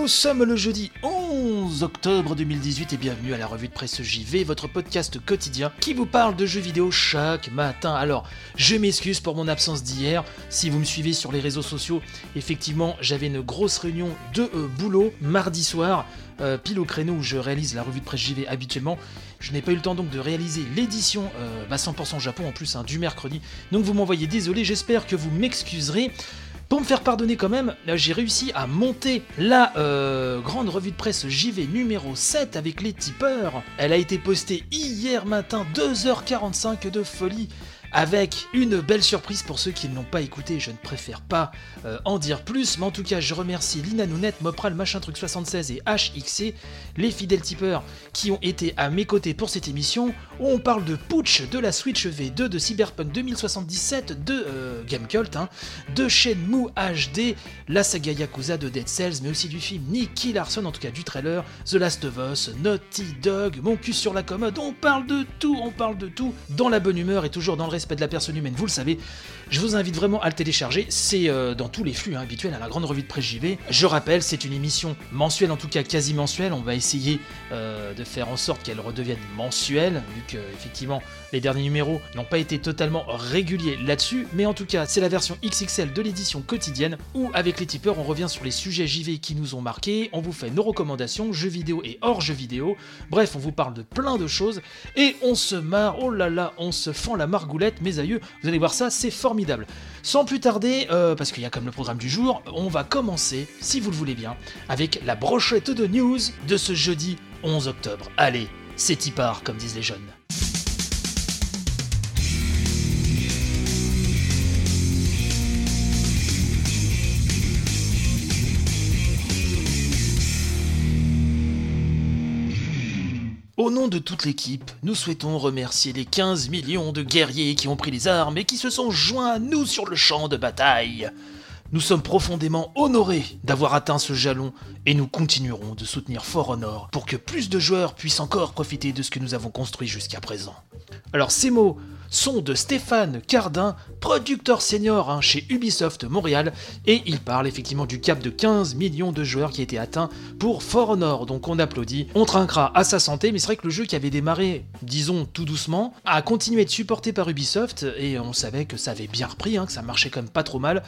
Nous sommes le jeudi 11 octobre 2018 et bienvenue à la revue de presse JV, votre podcast quotidien qui vous parle de jeux vidéo chaque matin. Alors, je m'excuse pour mon absence d'hier. Si vous me suivez sur les réseaux sociaux, effectivement, j'avais une grosse réunion de euh, boulot mardi soir, euh, pile au créneau où je réalise la revue de presse JV habituellement. Je n'ai pas eu le temps donc de réaliser l'édition euh, bah, 100% Japon en plus hein, du mercredi. Donc vous m'envoyez désolé, j'espère que vous m'excuserez. Pour me faire pardonner quand même, là, j'ai réussi à monter la euh, grande revue de presse JV numéro 7 avec les tipeurs. Elle a été postée hier matin, 2h45 de folie. Avec une belle surprise pour ceux qui ne l'ont pas écouté, je ne préfère pas euh, en dire plus, mais en tout cas je remercie Lina Nounette, Mopral, Machin Truc 76 et HXC, les fidèles tipeurs qui ont été à mes côtés pour cette émission, où on parle de Putsch, de la Switch V2, de Cyberpunk 2077, de euh, Gamecult, hein, de Shenmue HD, la saga Yakuza de Dead Cells, mais aussi du film Nicky Larson, en tout cas du trailer, The Last of Us, Naughty Dog, Mon cul sur la commode, on parle de tout, on parle de tout, dans la bonne humeur et toujours dans le respect de la personne humaine, vous le savez. Je vous invite vraiment à le télécharger, c'est euh, dans tous les flux hein, habituels à la grande revue de presse JV. Je rappelle, c'est une émission mensuelle, en tout cas quasi mensuelle, on va essayer euh, de faire en sorte qu'elle redevienne mensuelle, vu que effectivement les derniers numéros n'ont pas été totalement réguliers là-dessus, mais en tout cas c'est la version XXL de l'édition quotidienne, où avec les tipeurs on revient sur les sujets JV qui nous ont marqués, on vous fait nos recommandations, jeux vidéo et hors jeux vidéo, bref on vous parle de plein de choses, et on se marre, oh là là, on se fend la margoulette, mes aïeux, vous allez voir ça, c'est formidable. Sans plus tarder, euh, parce qu'il y a comme le programme du jour, on va commencer, si vous le voulez bien, avec la brochette de news de ce jeudi 11 octobre. Allez, c'est y part, comme disent les jeunes. Au nom de toute l'équipe, nous souhaitons remercier les 15 millions de guerriers qui ont pris les armes et qui se sont joints à nous sur le champ de bataille. Nous sommes profondément honorés d'avoir atteint ce jalon et nous continuerons de soutenir For Honor pour que plus de joueurs puissent encore profiter de ce que nous avons construit jusqu'à présent. Alors ces mots sont de Stéphane Cardin, producteur senior hein, chez Ubisoft Montréal, et il parle effectivement du cap de 15 millions de joueurs qui a été atteint pour For Honor, donc on applaudit, on trinquera à sa santé, mais c'est vrai que le jeu qui avait démarré, disons tout doucement, a continué à être supporté par Ubisoft, et on savait que ça avait bien repris, hein, que ça marchait quand même pas trop mal,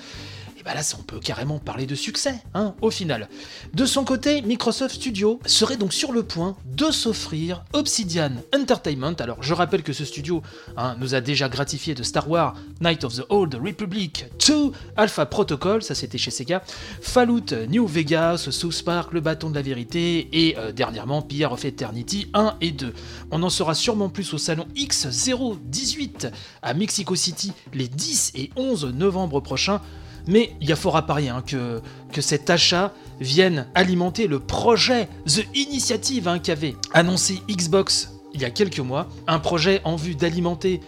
et bah là, on peut carrément parler de succès, hein, au final. De son côté, Microsoft Studio serait donc sur le point de s'offrir Obsidian Entertainment. Alors, je rappelle que ce studio hein, nous a déjà gratifié de Star Wars Night of the Old Republic 2, Alpha Protocol, ça c'était chez Sega, Fallout New Vegas, South Park, Le Bâton de la Vérité, et euh, dernièrement Pierre of Eternity 1 et 2. On en saura sûrement plus au salon X018 à Mexico City les 10 et 11 novembre prochains. Mais il y a fort à parier hein, que, que cet achat vienne alimenter le projet The Initiative hein, qu'avait annoncé Xbox il y a quelques mois. Un projet en vue d'alimenter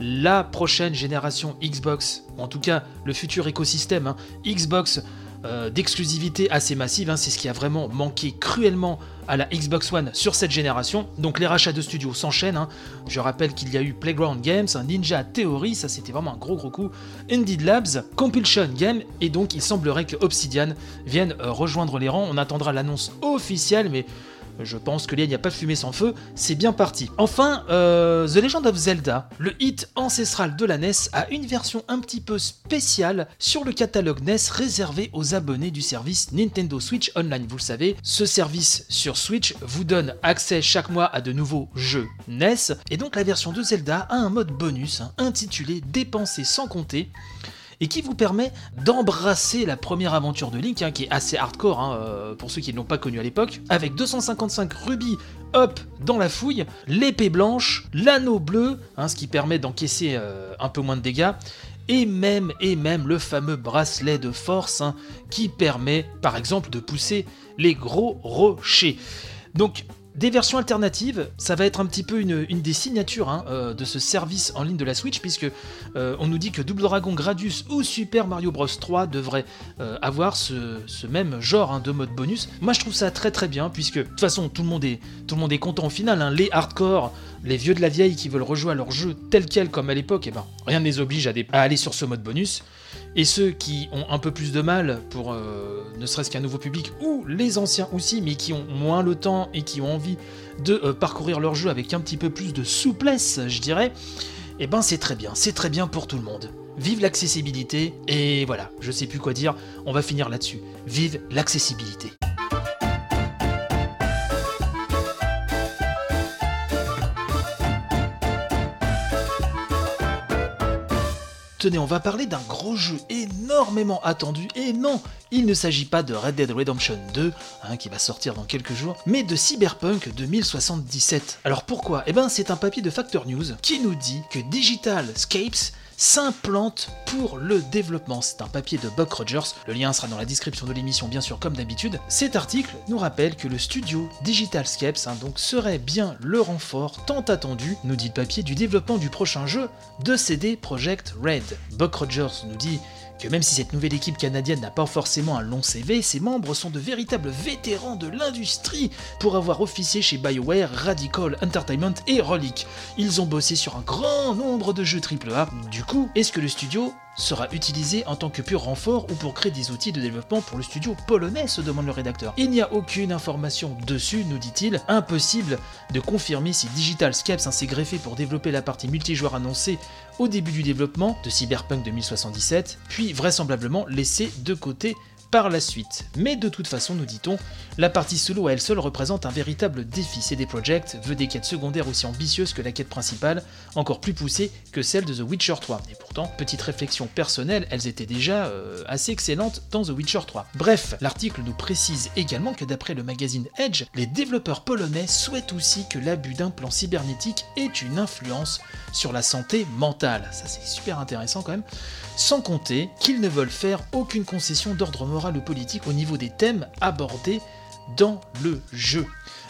la prochaine génération Xbox, ou en tout cas le futur écosystème hein, Xbox euh, d'exclusivité assez massive. hein, c'est ce qui a vraiment manqué cruellement à la Xbox One sur cette génération. Donc les rachats de studios s'enchaînent. hein. Je rappelle qu'il y a eu Playground Games, Ninja Theory, ça c'était vraiment un gros gros coup, Indeed Labs, Compulsion Game, et donc il semblerait que Obsidian vienne euh, rejoindre les rangs. On attendra l'annonce officielle, mais je pense que là, il n'y a pas de fumée sans feu, c'est bien parti. Enfin, euh, The Legend of Zelda, le hit ancestral de la NES, a une version un petit peu spéciale sur le catalogue NES réservé aux abonnés du service Nintendo Switch Online. Vous le savez, ce service sur Switch vous donne accès chaque mois à de nouveaux jeux NES, et donc la version de Zelda a un mode bonus hein, intitulé Dépenser sans compter et qui vous permet d'embrasser la première aventure de Link, hein, qui est assez hardcore hein, euh, pour ceux qui ne l'ont pas connu à l'époque, avec 255 rubis hop dans la fouille, l'épée blanche, l'anneau bleu, hein, ce qui permet d'encaisser euh, un peu moins de dégâts, et même, et même le fameux bracelet de force qui permet par exemple de pousser les gros rochers. Donc des versions alternatives, ça va être un petit peu une, des signatures hein, euh, de ce service en ligne de la Switch, puisque euh, on nous dit que Double Dragon Gradius ou Super Mario Bros 3 devraient euh, avoir ce, même genre hein, de mode bonus. Moi je trouve ça très très bien, puisque de toute façon tout le monde est, tout le monde est content au final. hein. Les hardcore, les vieux de la vieille qui veulent rejouer à leur jeu tel quel comme à l'époque, et ben rien ne les oblige à, aller sur ce mode bonus. Et ceux qui ont un peu plus de mal pour euh, ne serait-ce qu'un nouveau public, ou les anciens aussi, mais qui ont moins le temps et qui ont envie de euh, parcourir leur jeu avec un petit peu plus de souplesse, je dirais, eh ben c'est très bien, c'est très bien pour tout le monde. Vive l'accessibilité, et voilà, je sais plus quoi dire, on va finir là-dessus. Vive l'accessibilité. Tenez, on va parler d'un gros jeu énormément attendu, et non, il ne s'agit pas de Red Dead Redemption 2, hein, qui va sortir dans quelques jours, mais de Cyberpunk 2077. Alors pourquoi? Eh ben c'est un papier de Factor News qui nous dit que Digital Scapes s'implante pour le développement. C'est un papier de Buck Rogers, le lien sera dans la description de l'émission bien sûr comme d'habitude. Cet article nous rappelle que le studio Digital Scapes hein, donc serait bien le renfort tant attendu, nous dit le papier, du développement du prochain jeu de CD Projekt Red. Buck Rogers nous dit que même si cette nouvelle équipe canadienne n'a pas forcément un long CV, ses membres sont de véritables vétérans de l'industrie pour avoir officié chez BioWare, Radical Entertainment et Relic. Ils ont bossé sur un grand nombre de jeux AAA. Du coup, est-ce que le studio sera utilisé en tant que pur renfort ou pour créer des outils de développement pour le studio polonais se demande le rédacteur. Il n'y a aucune information dessus, nous dit-il. Impossible de confirmer si Digital Scapes s'est greffé pour développer la partie multijoueur annoncée au début du développement de Cyberpunk 2077, puis vraisemblablement laissé de côté par la suite. Mais de toute façon, nous dit-on, la partie solo à elle seule représente un véritable défi. CD Projekt veut des quêtes secondaires aussi ambitieuses que la quête principale, encore plus poussées que celle de The Witcher 3. Et pourtant, petite réflexion personnelle, elles étaient déjà euh, assez excellentes dans The Witcher 3. Bref, l'article nous précise également que d'après le magazine Edge, les développeurs polonais souhaitent aussi que l'abus d'implants cybernétiques ait une influence sur la santé mentale. Ça c'est super intéressant quand même. Sans compter qu'ils ne veulent faire aucune concession d'ordre moral ou politique au niveau des thèmes abordés dans le jeu.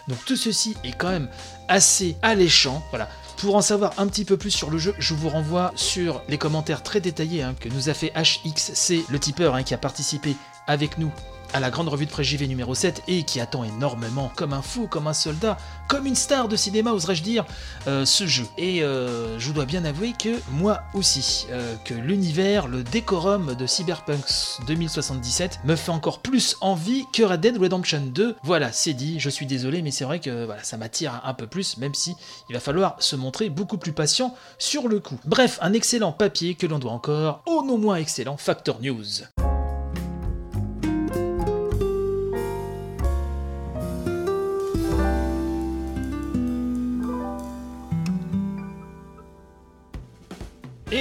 Donc tout ceci est quand même assez alléchant. Voilà. Pour en savoir un petit peu plus sur le jeu, je vous renvoie sur les commentaires très détaillés hein, que nous a fait HXC, le tipeur hein, qui a participé avec nous à la grande revue de presse JV numéro 7 et qui attend énormément, comme un fou, comme un soldat, comme une star de cinéma, oserais-je dire, euh, ce jeu. Et euh, je dois bien avouer que moi aussi, euh, que l'univers, le décorum de Cyberpunk 2077 me fait encore plus envie que Red Dead Redemption 2. Voilà, c'est dit, je suis désolé, mais c'est vrai que ça m'attire un peu plus, même si il va falloir se montrer beaucoup plus patient sur le coup. Bref, un excellent papier que l'on doit encore au non moins excellent Factor News.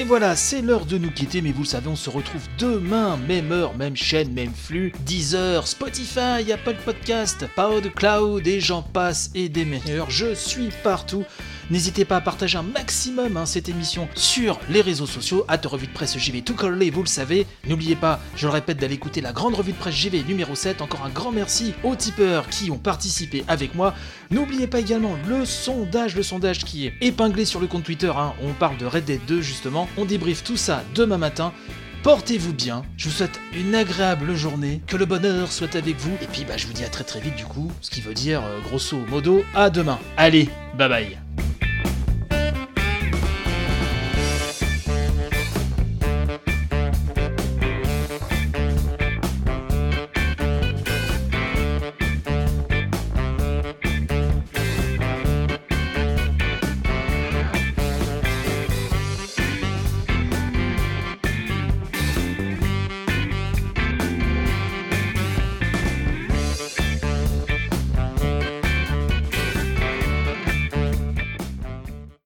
Voilà, c'est l'heure de nous quitter, mais vous le savez, on se retrouve demain, même heure, même chaîne, même flux, Deezer, Spotify, Apple Podcast, PodCloud, et j'en passe, et des meilleurs, je suis partout. N'hésitez pas à partager un maximum hein, cette émission sur les réseaux sociaux, à revue de presse JV tout collé, vous le savez. N'oubliez pas, je le répète, d'aller écouter la grande revue de presse JV numéro 7. Encore un grand merci aux tipeurs qui ont participé avec moi. N'oubliez pas également le sondage, le sondage qui est épinglé sur le compte Twitter. hein. On parle de Red Dead 2 justement. On débriefe tout ça demain matin. Portez-vous bien, je vous souhaite une agréable journée, que le bonheur soit avec vous, et puis bah, je vous dis à très très vite du coup, ce qui veut dire euh, grosso modo à demain. Allez, bye bye